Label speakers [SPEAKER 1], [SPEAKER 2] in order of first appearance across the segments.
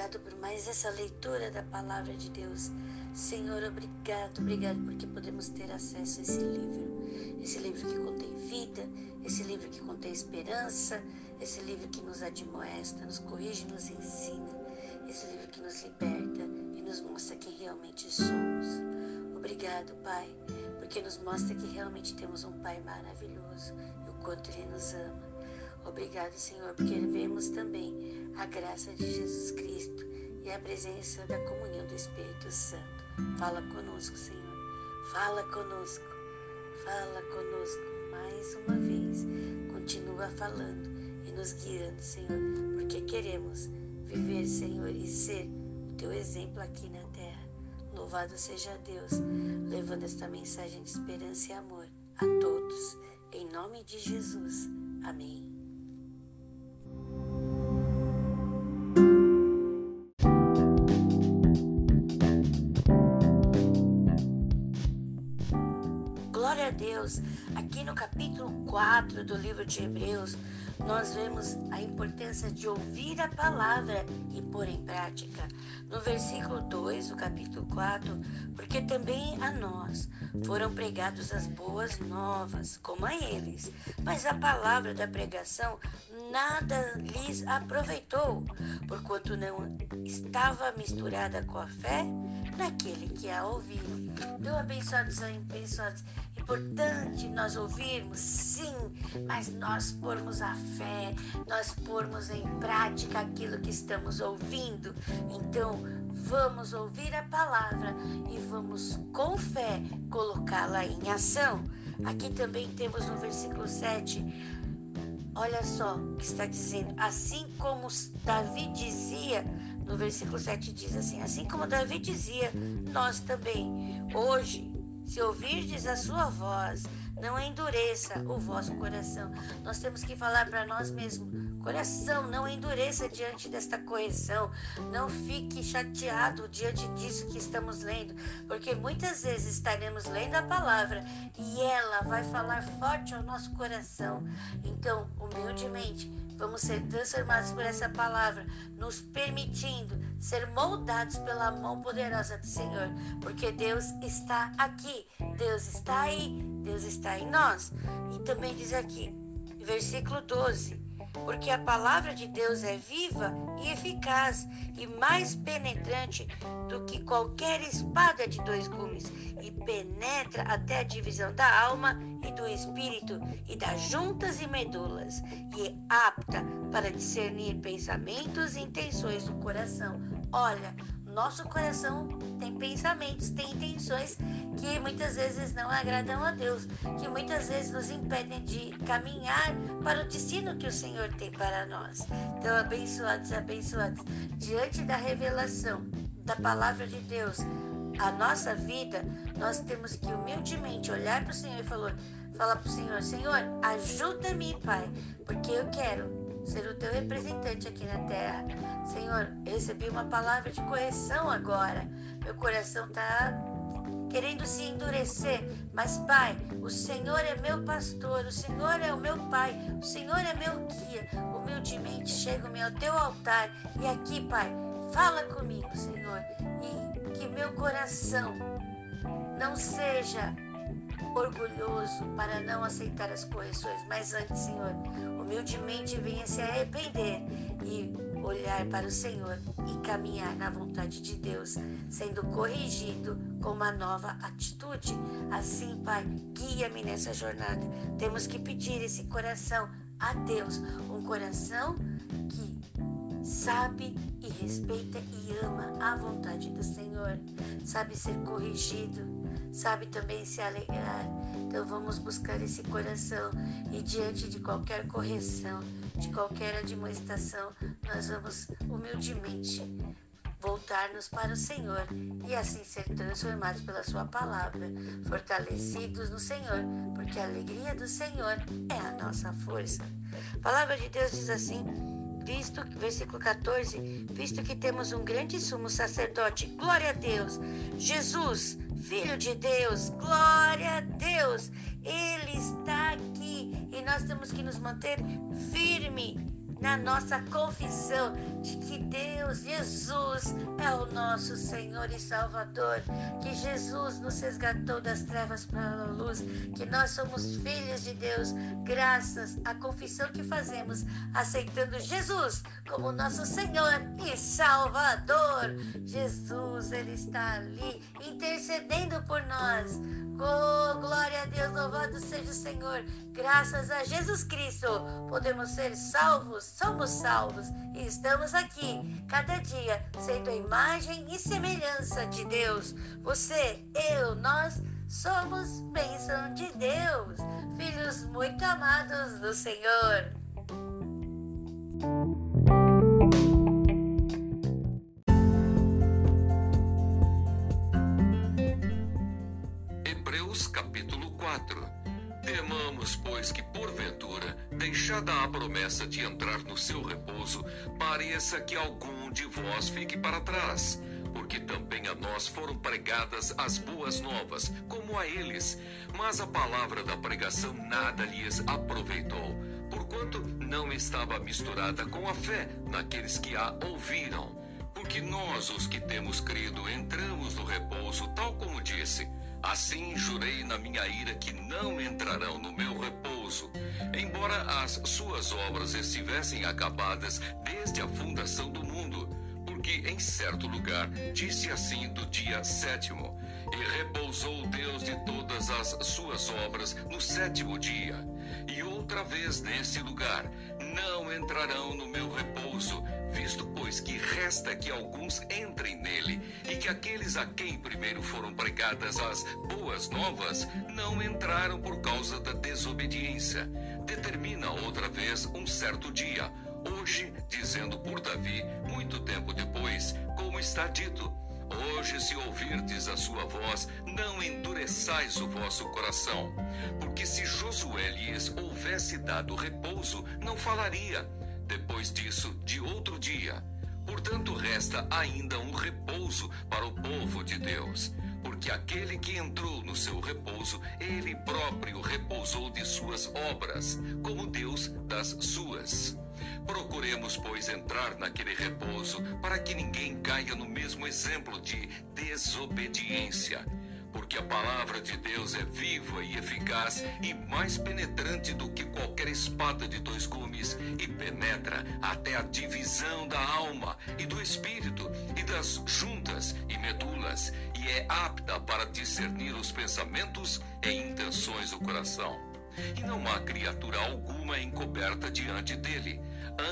[SPEAKER 1] Obrigado por mais essa leitura da palavra de Deus. Senhor, obrigado, obrigado porque podemos ter acesso a esse livro. Esse livro que contém vida, esse livro que contém esperança, esse livro que nos admoesta, nos corrige, nos ensina. Esse livro que nos liberta e nos mostra quem realmente somos. Obrigado, Pai, porque nos mostra que realmente temos um Pai maravilhoso e o quanto Ele nos ama. Obrigado, Senhor, porque vemos também a graça de Jesus Cristo e a presença da comunhão do Espírito Santo. Fala conosco, Senhor. Fala conosco. Fala conosco mais uma vez. Continua falando e nos guiando, Senhor, porque queremos viver, Senhor, e ser o teu exemplo aqui na terra. Louvado seja Deus, levando esta mensagem de esperança e amor a todos. Em nome de Jesus. Amém. 4 do livro de Hebreus, nós vemos a importância de ouvir a palavra e pôr em prática. No versículo 2 do capítulo 4, porque também a nós foram pregados as boas novas, como a eles, mas a palavra da pregação nada lhes aproveitou, porquanto não estava misturada com a fé naquele que a ouviu. Deu abençoados, abençoados importante nós ouvirmos, sim, mas nós pormos a fé, nós pormos em prática aquilo que estamos ouvindo. Então, vamos ouvir a palavra e vamos, com fé, colocá-la em ação. Aqui também temos no versículo 7. Olha só o que está dizendo. Assim como Davi dizia, no versículo 7 diz assim: Assim como Davi dizia, nós também, hoje, se ouvirdes a sua voz, não endureça o vosso coração. Nós temos que falar para nós mesmos: coração, não endureça diante desta correção. Não fique chateado diante disso que estamos lendo, porque muitas vezes estaremos lendo a palavra e ela vai falar forte ao nosso coração. Então, humildemente, vamos ser transformados por essa palavra, nos permitindo ser moldados pela mão poderosa do Senhor, porque Deus está aqui, Deus está aí, Deus está em nós. E também diz aqui, versículo 12: porque a palavra de Deus é viva e eficaz e mais penetrante do que qualquer espada de dois gumes e penetra até a divisão da alma e do espírito e das juntas e medulas e é apta para discernir pensamentos e intenções do coração. Olha, nosso coração tem pensamentos, tem intenções que muitas vezes não agradam a Deus, que muitas vezes nos impedem de caminhar para o destino que o Senhor tem para nós. Então, abençoados, abençoados, diante da revelação da palavra de Deus, a nossa vida, nós temos que humildemente olhar para o Senhor e falar, falar para o Senhor, Senhor, ajuda-me, Pai, porque eu quero ser o teu representante aqui na terra. Senhor, recebi uma palavra de correção agora. Meu coração está querendo se endurecer, mas Pai, o Senhor é meu pastor, o Senhor é o meu Pai, o Senhor é meu guia. Humildemente chego-me ao teu altar e aqui, Pai, fala comigo, Senhor, que meu coração não seja orgulhoso para não aceitar as correções, mas antes, Senhor, humildemente venha se arrepender e olhar para o Senhor e caminhar na vontade de Deus, sendo corrigido com uma nova atitude. Assim, Pai, guia-me nessa jornada. Temos que pedir esse coração a Deus, um coração que sabe e respeita e ama a vontade do Senhor, sabe ser corrigido sabe também se alegrar. Então vamos buscar esse coração e diante de qualquer correção, de qualquer admoestação, nós vamos humildemente voltar-nos para o Senhor e assim ser transformados pela Sua palavra, fortalecidos no Senhor, porque a alegria do Senhor é a nossa força. A palavra de Deus diz assim: visto, versículo 14, visto que temos um grande sumo sacerdote, glória a Deus, Jesus, Filho de Deus, glória a Deus, Ele está aqui e nós temos que nos manter firme na nossa confissão de que Deus, Jesus, é o nosso Senhor e Salvador, que Jesus nos resgatou das trevas para a luz, que nós somos filhos de Deus, graças à confissão que fazemos, aceitando Jesus como nosso Senhor e Salvador. Jesus, Ele está ali intercedendo por nós. Oh, glória a Deus, louvado seja o Senhor. Graças a Jesus Cristo, podemos ser salvos, somos salvos e estamos aqui, cada dia, sendo a imagem e semelhança de Deus. Você, eu, nós somos bênção de Deus, filhos muito amados do Senhor.
[SPEAKER 2] Pois que porventura, deixada a promessa de entrar no seu repouso, pareça que algum de vós fique para trás. Porque também a nós foram pregadas as boas novas, como a eles. Mas a palavra da pregação nada lhes aproveitou, porquanto não estava misturada com a fé naqueles que a ouviram. Porque nós, os que temos crido, entramos no repouso, tal como disse. Assim jurei na minha ira que não entrarão no meu repouso, embora as suas obras estivessem acabadas desde a fundação do mundo. Porque em certo lugar disse assim do dia sétimo: E repousou Deus de todas as suas obras no sétimo dia. E outra vez nesse lugar: Não entrarão no meu repouso pois que resta que alguns entrem nele, e que aqueles a quem primeiro foram pregadas as boas novas não entraram por causa da desobediência. Determina outra vez um certo dia, hoje, dizendo por Davi, muito tempo depois, como está dito. Hoje, se ouvirdes a sua voz, não endureçais o vosso coração. Porque se Josué lhes houvesse dado repouso, não falaria depois disso, de outro dia. Portanto, resta ainda um repouso para o povo de Deus, porque aquele que entrou no seu repouso, ele próprio repousou de suas obras, como Deus das suas. Procuremos, pois, entrar naquele repouso, para que ninguém caia no mesmo exemplo de desobediência porque a palavra de Deus é viva e eficaz e mais penetrante do que qualquer espada de dois gumes e penetra até a divisão da alma e do espírito e das juntas e medulas e é apta para discernir os pensamentos e intenções do coração. E não há criatura alguma encoberta diante dele.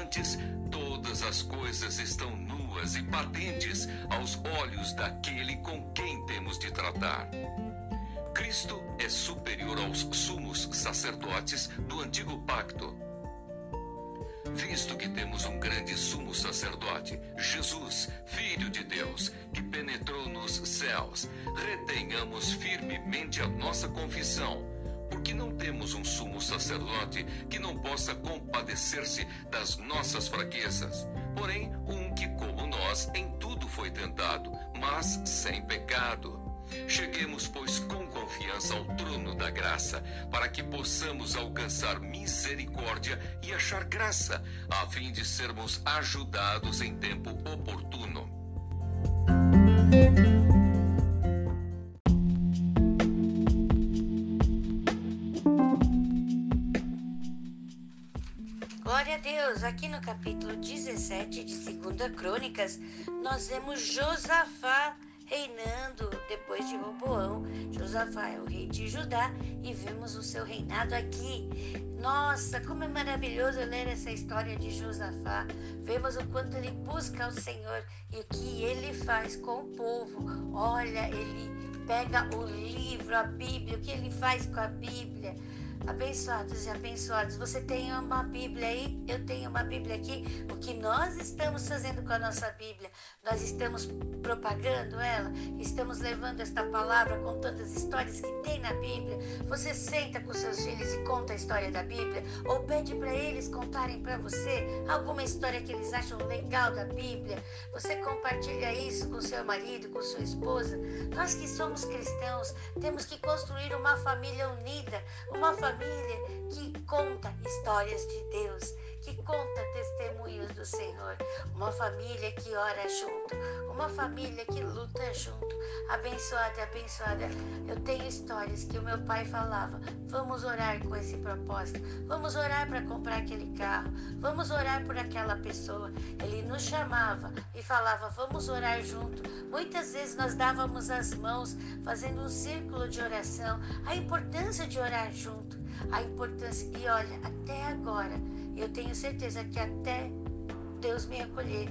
[SPEAKER 2] Antes, todas as coisas estão nuas e patentes aos olhos daquele com quem temos de tratar. Cristo é superior aos sumos sacerdotes do antigo pacto. Visto que temos um grande sumo sacerdote, Jesus, Filho de Deus, que penetrou nos céus, retenhamos firmemente a nossa confissão porque não temos um sumo sacerdote que não possa compadecer-se das nossas fraquezas, porém um que, como nós, em tudo foi tentado, mas sem pecado. Cheguemos, pois, com confiança ao trono da graça, para que possamos alcançar misericórdia e achar graça, a fim de sermos ajudados em tempo oportuno.
[SPEAKER 1] Glória a Deus! Aqui no capítulo 17 de 2 Crônicas, nós vemos Josafá reinando depois de Roboão. Josafá é o rei de Judá e vemos o seu reinado aqui. Nossa, como é maravilhoso ler essa história de Josafá. Vemos o quanto ele busca o Senhor e o que ele faz com o povo. Olha, ele pega o livro, a Bíblia, o que ele faz com a Bíblia Abençoados e abençoados, você tem uma Bíblia aí? Eu tenho uma Bíblia aqui. O que nós estamos fazendo com a nossa Bíblia? Nós estamos propagando ela? Estamos levando esta palavra, contando as histórias que tem na Bíblia? Você senta com seus filhos e conta a história da Bíblia? Ou pede para eles contarem para você alguma história que eles acham legal da Bíblia? Você compartilha isso com seu marido, com sua esposa? Nós que somos cristãos, temos que construir uma família unida, uma família família que conta histórias de Deus, que conta testemunhos do Senhor, uma família que ora junto, uma família que luta junto. Abençoada, abençoada. Eu tenho histórias que o meu pai falava: vamos orar com esse propósito, vamos orar para comprar aquele carro, vamos orar por aquela pessoa. Ele nos chamava e falava: vamos orar junto. Muitas vezes nós dávamos as mãos, fazendo um círculo de oração. A importância de orar junto, a importância. E olha, até agora, eu tenho certeza que até Deus me acolher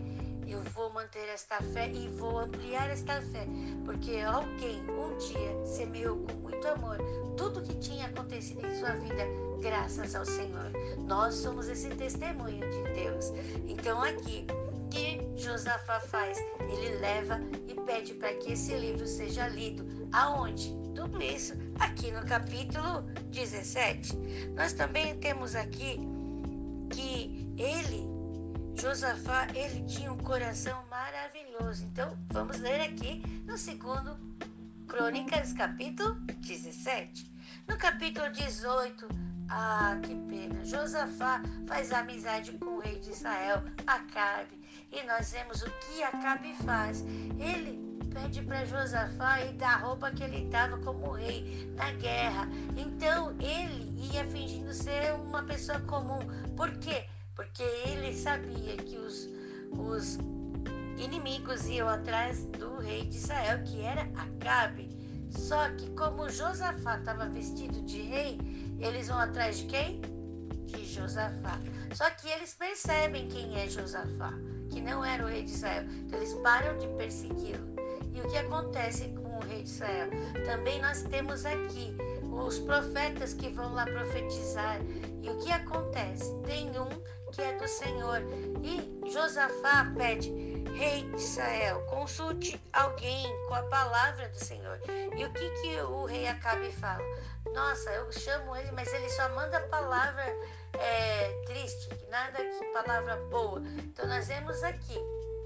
[SPEAKER 1] eu vou manter esta fé e vou ampliar esta fé, porque alguém um dia semeou com muito amor tudo que tinha acontecido em sua vida, graças ao Senhor. Nós somos esse testemunho de Deus. Então, aqui, que Josafá faz? Ele leva e pede para que esse livro seja lido. Aonde? Tudo isso aqui no capítulo 17. Nós também temos aqui que ele Josafá, ele tinha um coração maravilhoso. Então, vamos ler aqui no segundo Crônicas, capítulo 17. No capítulo 18, ah, que pena, Josafá faz amizade com o rei de Israel, Acabe. E nós vemos o que Acabe faz. Ele pede para Josafá e dá a roupa que ele estava como rei na guerra. Então ele ia fingindo ser uma pessoa comum. Por quê? porque ele sabia que os, os inimigos iam atrás do rei de Israel, que era Acabe. Só que como Josafá estava vestido de rei, eles vão atrás de quem? De Josafá. Só que eles percebem quem é Josafá, que não era o rei de Israel. Então eles param de persegui-lo. E o que acontece com o rei de Israel? Também nós temos aqui os profetas que vão lá profetizar. E o que acontece? Tem um que é do Senhor. E Josafá pede: Rei de Israel, consulte alguém com a palavra do Senhor. E o que, que o rei Acabe fala? Nossa, eu chamo ele, mas ele só manda palavra é, triste, nada que palavra boa. Então nós vemos aqui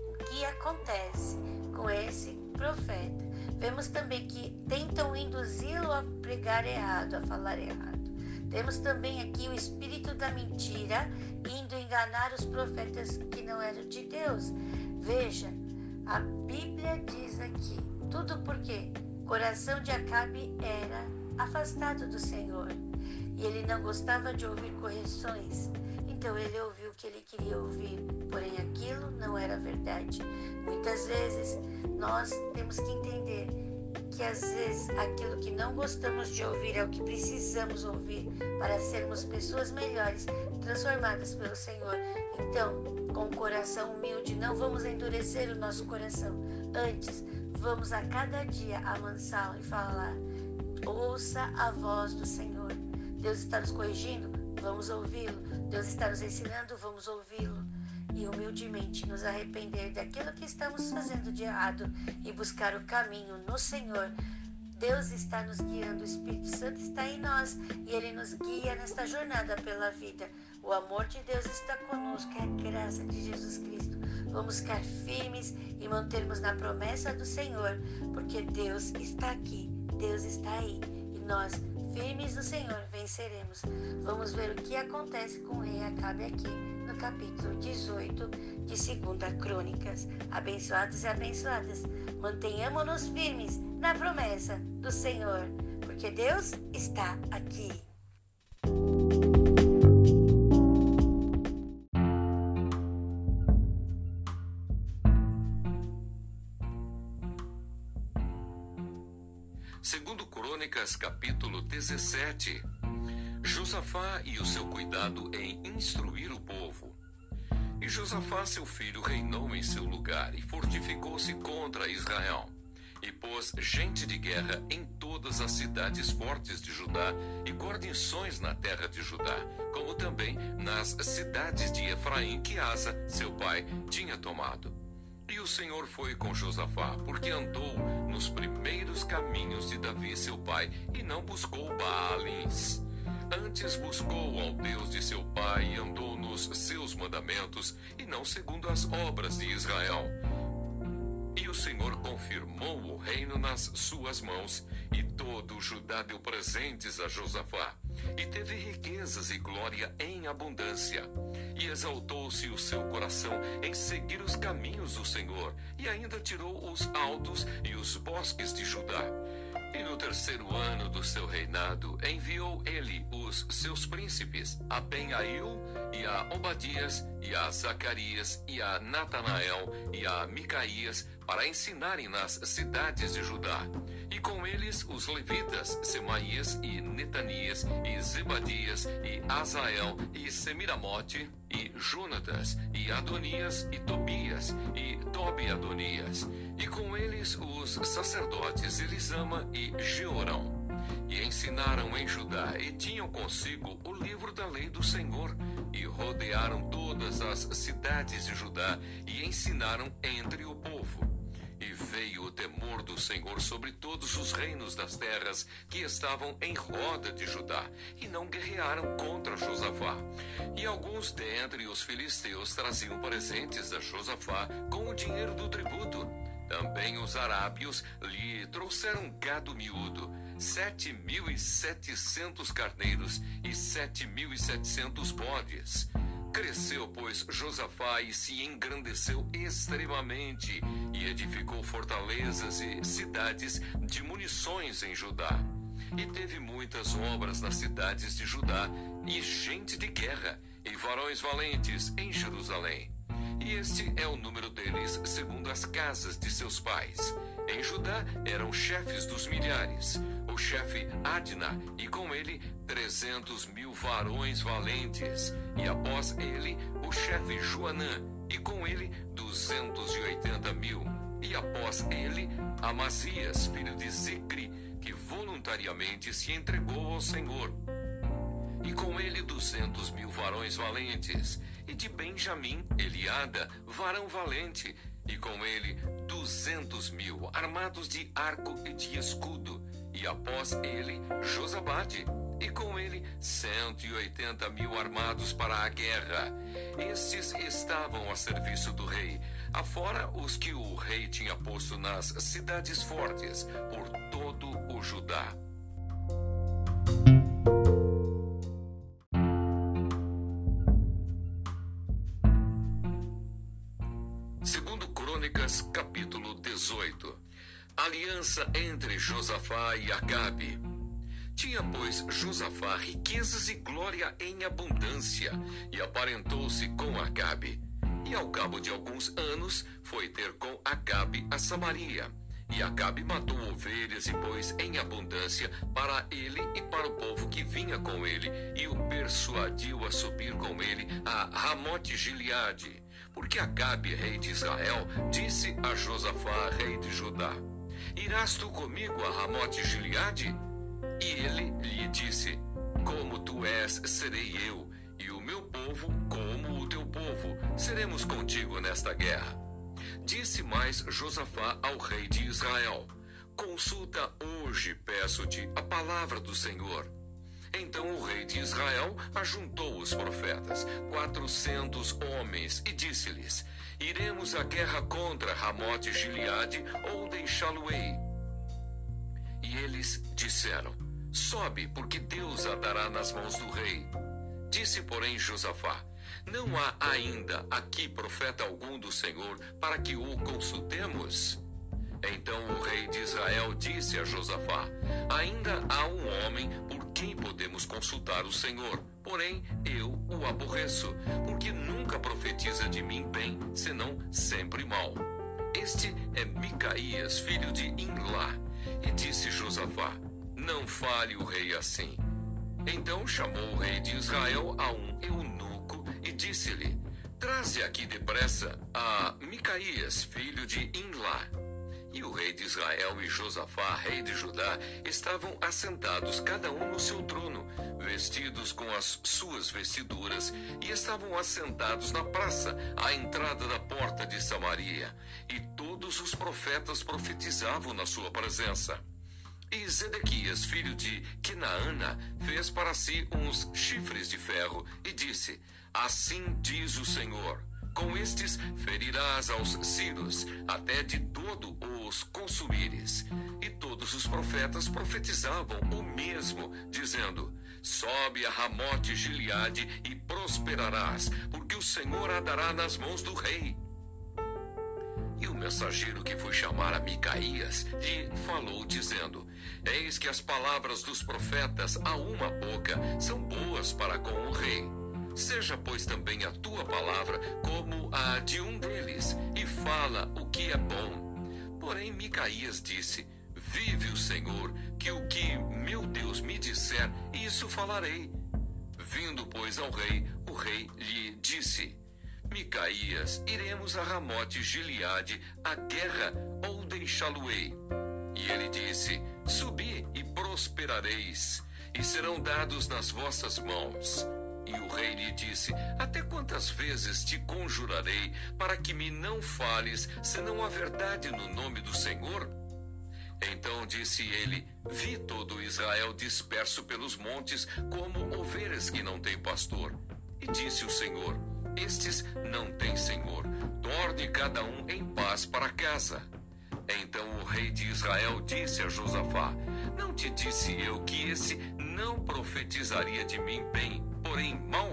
[SPEAKER 1] o que acontece com esse profeta. Vemos também que tentam induzi-lo a pregar errado, a falar errado. Temos também aqui o espírito da mentira indo enganar os profetas que não eram de Deus. Veja, a Bíblia diz aqui, tudo porque coração de Acabe era afastado do Senhor e ele não gostava de ouvir correções. Então ele ouviu o que ele queria ouvir, verdade. Muitas vezes nós temos que entender que às vezes aquilo que não gostamos de ouvir é o que precisamos ouvir para sermos pessoas melhores, transformadas pelo Senhor. Então, com o coração humilde, não vamos endurecer o nosso coração. Antes, vamos a cada dia amansá-lo e falar: ouça a voz do Senhor. Deus está nos corrigindo? Vamos ouvi-lo. Deus está nos ensinando? Vamos ouvi-lo e humildemente nos arrepender daquilo que estamos fazendo de errado e buscar o caminho no Senhor. Deus está nos guiando, o Espírito Santo está em nós e ele nos guia nesta jornada pela vida. O amor de Deus está conosco, é a graça de Jesus Cristo. Vamos ficar firmes e mantermos na promessa do Senhor, porque Deus está aqui, Deus está aí nós, firmes no Senhor, venceremos. Vamos ver o que acontece com o rei Acabe aqui no capítulo 18 de 2 Crônicas. Abençoados e abençoadas, mantenhamos-nos firmes na promessa do Senhor, porque Deus está aqui.
[SPEAKER 2] 17. Josafá e o seu cuidado em instruir o povo. E Josafá, seu filho, reinou em seu lugar e fortificou-se contra Israel. E pôs gente de guerra em todas as cidades fortes de Judá e guarnições na terra de Judá, como também nas cidades de Efraim que Asa, seu pai, tinha tomado. E o Senhor foi com Josafá, porque andou nos primeiros caminhos de Davi, seu pai, e não buscou Baalins. Antes buscou ao Deus de seu pai e andou nos seus mandamentos e não segundo as obras de Israel. E o Senhor confirmou o reino nas suas mãos, e todo o Judá deu presentes a Josafá, e teve riquezas e glória em abundância. e exaltou-se o seu coração em seguir os caminhos do Senhor, e ainda tirou os altos e os bosques de Judá. E no terceiro ano do seu reinado, enviou ele os seus príncipes, a Ben-Ail, e a Obadias, e a Zacarias, e a Natanael, e a Micaías, para ensinarem nas cidades de Judá. E com eles os levitas, Semaías e Netanias, e Zebadias, e Azael, e Semiramote, e Jonatas, e Adonias, e Tobias, e Tobi Adonias. E com eles os sacerdotes Elisama e Georão. E ensinaram em Judá, e tinham consigo o livro da lei do Senhor, e rodearam todas as cidades de Judá, e ensinaram entre o povo. E veio o temor do Senhor sobre todos os reinos das terras que estavam em roda de Judá, e não guerrearam contra Josafá. E alguns dentre os filisteus traziam presentes a Josafá com o dinheiro do tributo. Também os arábios lhe trouxeram gado miúdo, sete mil e setecentos carneiros e sete mil e setecentos bodes. Cresceu, pois, Josafá e se engrandeceu extremamente, e edificou fortalezas e cidades de munições em Judá. E teve muitas obras nas cidades de Judá, e gente de guerra, e varões valentes em Jerusalém. E este é o número deles, segundo as casas de seus pais. Em Judá eram chefes dos milhares, o chefe Adna, e com ele trezentos mil varões valentes, e após ele o chefe Joanã, e com ele duzentos e oitenta mil, e após ele Amazias, filho de Zicri, que voluntariamente se entregou ao Senhor. E com ele duzentos mil varões valentes, e de Benjamim, Eliada, varão valente, e com ele duzentos mil armados de arco e de escudo, e após ele Josabade, e com ele cento e oitenta mil armados para a guerra. Estes estavam a serviço do rei, afora os que o rei tinha posto nas cidades fortes por todo o Judá. Aliança entre Josafá e Acabe. Tinha, pois, Josafá riquezas e glória em abundância, e aparentou-se com Acabe. E ao cabo de alguns anos, foi ter com Acabe a Samaria. E Acabe matou ovelhas e bois em abundância para ele e para o povo que vinha com ele, e o persuadiu a subir com ele a Ramote Gileade. Porque Acabe, rei de Israel, disse a Josafá, rei de Judá: Irás tu comigo a Ramote Gileade? E ele lhe disse: Como tu és, serei eu, e o meu povo como o teu povo. Seremos contigo nesta guerra. Disse mais Josafá ao rei de Israel: Consulta hoje, peço-te, a palavra do Senhor. Então o rei de Israel ajuntou os profetas, quatrocentos homens, e disse-lhes: Iremos à guerra contra Ramote Gileade ou deixá-lo-ei? E eles disseram: Sobe, porque Deus a dará nas mãos do rei. Disse, porém, Josafá: Não há ainda aqui profeta algum do Senhor para que o consultemos? Então o rei de Israel disse a Josafá: Ainda há um homem por podemos consultar o Senhor. Porém, eu o aborreço, porque nunca profetiza de mim bem, senão sempre mal. Este é Micaías, filho de Inlá. E disse Josafá: Não fale o rei assim. Então chamou o rei de Israel a um eunuco e disse-lhe: Traze aqui depressa a Micaías, filho de Inlá. E o rei de Israel e Josafá, rei de Judá, estavam assentados cada um no seu trono, vestidos com as suas vestiduras, e estavam assentados na praça, à entrada da porta de Samaria. E todos os profetas profetizavam na sua presença. E Zedequias, filho de Quinaana, fez para si uns chifres de ferro e disse: Assim diz o Senhor com estes ferirás aos sírios, até de todo os consumires. E todos os profetas profetizavam o mesmo, dizendo: Sobe a Ramote Gileade e prosperarás, porque o Senhor a dará nas mãos do rei. E o mensageiro que foi chamar a Micaías lhe falou, dizendo: Eis que as palavras dos profetas a uma boca são boas para com o rei. Seja, pois, também a tua palavra como a de um deles, e fala o que é bom. Porém, Micaías disse: Vive o Senhor, que o que meu Deus me disser, isso falarei. Vindo, pois, ao rei, o rei lhe disse: Micaías, iremos a Ramote Gileade, a guerra, ou deixá-lo-ei? E ele disse: Subi e prosperareis, e serão dados nas vossas mãos. E o rei lhe disse: Até quantas vezes te conjurarei para que me não fales, senão a verdade no nome do Senhor? Então disse ele: Vi todo Israel disperso pelos montes, como ovelhas que não têm pastor. E disse o Senhor: estes não têm senhor. Torne cada um em paz para casa. Então o rei de Israel disse a Josafá: Não te disse eu que esse não profetizaria de mim bem, porém mal?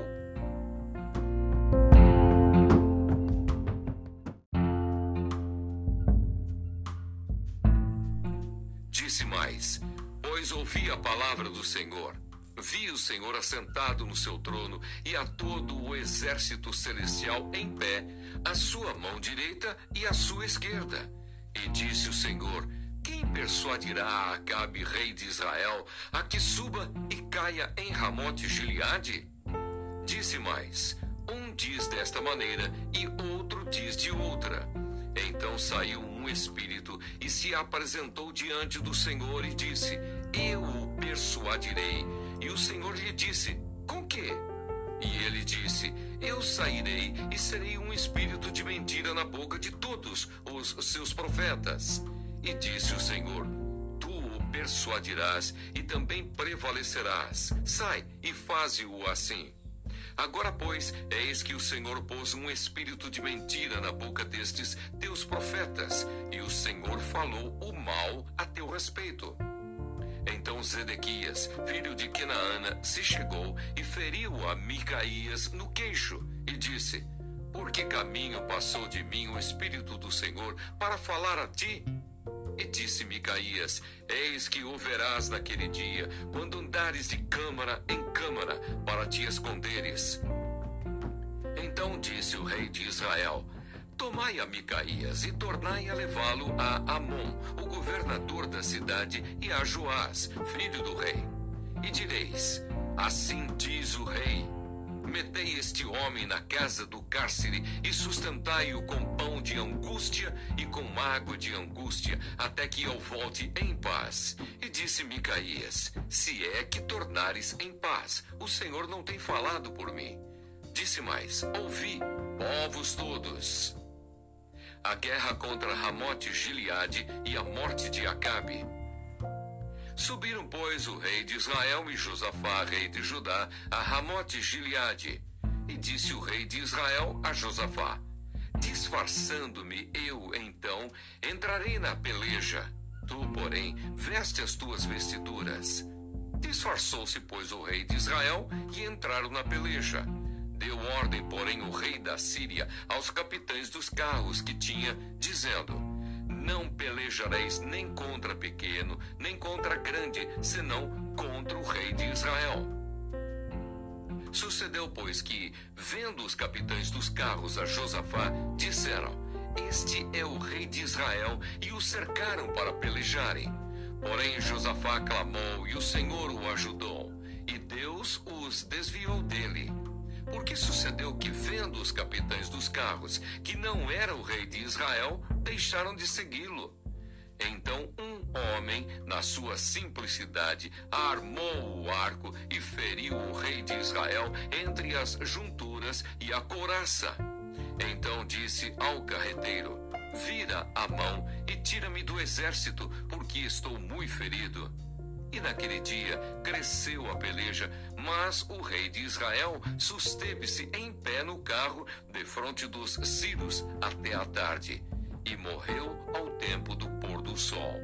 [SPEAKER 2] Disse mais: Pois ouvi a palavra do Senhor. Vi o Senhor assentado no seu trono e a todo o exército celestial em pé, a sua mão direita e a sua esquerda. E disse o Senhor: Quem persuadirá a Acabe, rei de Israel, a que suba e caia em Ramote Gileade? Disse mais: Um diz desta maneira e outro diz de outra. Então saiu um espírito e se apresentou diante do Senhor e disse: Eu o persuadirei e o Senhor lhe disse: Com que? E ele disse: Eu sairei e serei um espírito de mentira na boca de todos os seus profetas. E disse o Senhor: Tu o persuadirás e também prevalecerás. Sai e faze-o assim. Agora, pois, eis que o Senhor pôs um espírito de mentira na boca destes teus profetas, e o Senhor falou o mal a teu respeito. Então Zedequias, filho de Kenaana, se chegou e feriu a Micaías no queixo e disse: Por que caminho passou de mim o Espírito do Senhor para falar a ti? E disse Micaías: Eis que o verás naquele dia, quando andares de câmara em câmara para te esconderes. Então disse o rei de Israel: Tomai a Micaías e tornai a levá-lo a Amon, o governador da cidade, e a Joás, filho do rei. E direis: Assim diz o rei: Metei este homem na casa do cárcere e sustentai-o com pão de angústia e com água de angústia, até que eu volte em paz. E disse Micaías: Se é que tornares em paz, o Senhor não tem falado por mim. Disse mais: Ouvi, povos todos a guerra contra Ramote Gileade e a morte de Acabe. Subiram, pois, o rei de Israel e Josafá, rei de Judá, a Ramote Gileade. E disse o rei de Israel a Josafá: Disfarçando-me eu, então, entrarei na peleja. Tu, porém, veste as tuas vestiduras. Disfarçou-se, pois, o rei de Israel e entraram na peleja. Deu ordem, porém, o rei da Síria aos capitães dos carros que tinha, dizendo: Não pelejareis nem contra pequeno, nem contra grande, senão contra o rei de Israel. Sucedeu, pois, que, vendo os capitães dos carros a Josafá, disseram: Este é o rei de Israel, e o cercaram para pelejarem. Porém, Josafá clamou, e o Senhor o ajudou, e Deus os desviou dele. Porque sucedeu que, vendo os capitães dos carros que não era o rei de Israel, deixaram de segui-lo. Então um homem, na sua simplicidade, armou o arco e feriu o rei de Israel entre as junturas e a couraça. Então disse ao carreteiro: Vira a mão e tira-me do exército, porque estou muito ferido. E naquele dia cresceu a peleja, mas o rei de Israel susteve-se em pé no carro, defronte dos sírios, até a tarde, e morreu ao tempo do pôr do sol.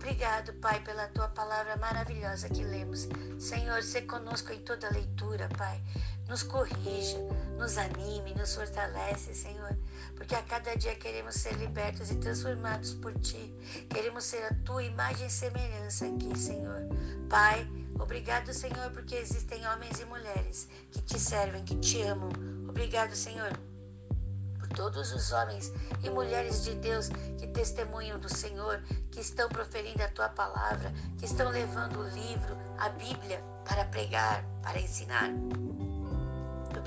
[SPEAKER 1] Obrigado, Pai, pela tua palavra maravilhosa que lemos. Senhor, se conosco em toda leitura, Pai. Nos corrija, nos anime, nos fortalece, Senhor. Porque a cada dia queremos ser libertos e transformados por Ti. Queremos ser a Tua imagem e semelhança aqui, Senhor. Pai, obrigado, Senhor, porque existem homens e mulheres que Te servem, que Te amam. Obrigado, Senhor todos os homens e mulheres de Deus que testemunham do Senhor, que estão proferindo a tua palavra, que estão levando o livro, a Bíblia, para pregar, para ensinar.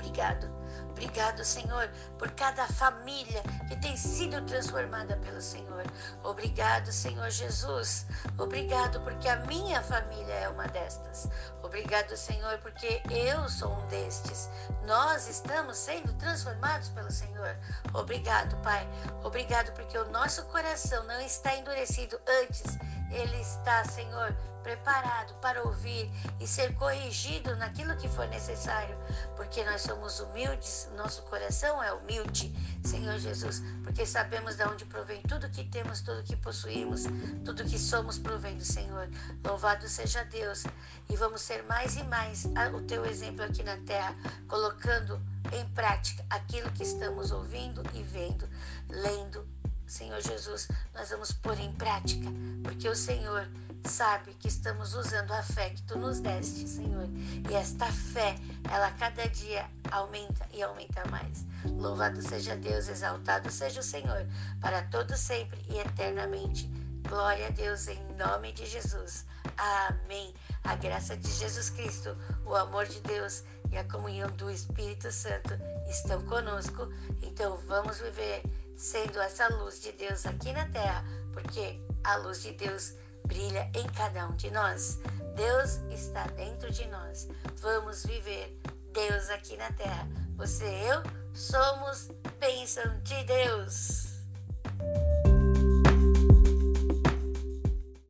[SPEAKER 1] Obrigado Obrigado, Senhor, por cada família que tem sido transformada pelo Senhor. Obrigado, Senhor Jesus. Obrigado porque a minha família é uma destas. Obrigado, Senhor, porque eu sou um destes. Nós estamos sendo transformados pelo Senhor. Obrigado, Pai. Obrigado porque o nosso coração não está endurecido antes. Ele está, Senhor, preparado para ouvir e ser corrigido naquilo que for necessário, porque nós somos humildes, nosso coração é humilde, Senhor Jesus, porque sabemos de onde provém tudo que temos, tudo que possuímos, tudo que somos provém do Senhor. Louvado seja Deus e vamos ser mais e mais o teu exemplo aqui na terra, colocando em prática aquilo que estamos ouvindo e vendo, lendo. Senhor Jesus, nós vamos pôr em prática, porque o Senhor sabe que estamos usando a fé que tu nos deste, Senhor. E esta fé, ela cada dia aumenta e aumenta mais. Louvado seja Deus, exaltado seja o Senhor, para todo sempre e eternamente. Glória a Deus em nome de Jesus. Amém. A graça de Jesus Cristo, o amor de Deus e a comunhão do Espírito Santo estão conosco. Então vamos viver sendo essa luz de Deus aqui na terra, porque a luz de Deus brilha em cada um de nós. Deus está dentro de nós. Vamos viver Deus aqui na terra. Você e eu somos bênção de Deus.